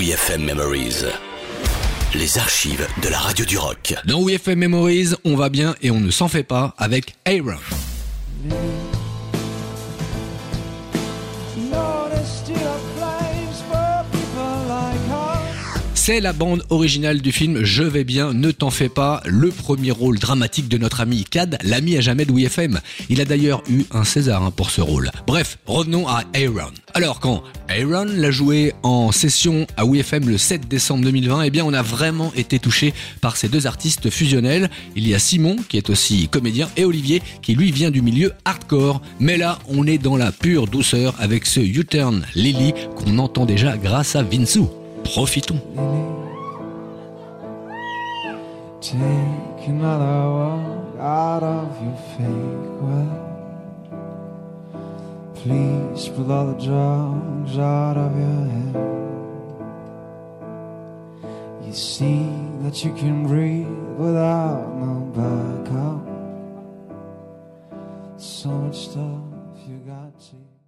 WeFM Memories. Les archives de la radio du rock. Dans WeFM Memories, on va bien et on ne s'en fait pas avec Aaron. C'est la bande originale du film Je vais bien, ne t'en fais pas, le premier rôle dramatique de notre ami Cad, l'ami à jamais de WFM. Il a d'ailleurs eu un César hein, pour ce rôle. Bref, revenons à Aaron. Alors quand Aaron l'a joué en session à WFM le 7 décembre 2020, eh bien on a vraiment été touché par ces deux artistes fusionnels. Il y a Simon qui est aussi comédien et Olivier qui lui vient du milieu hardcore. Mais là, on est dans la pure douceur avec ce U-turn Lily qu'on entend déjà grâce à Vinsu. Profitons. Please pull all the drugs out of your head. You see that you can breathe without no backup. So much stuff you got to.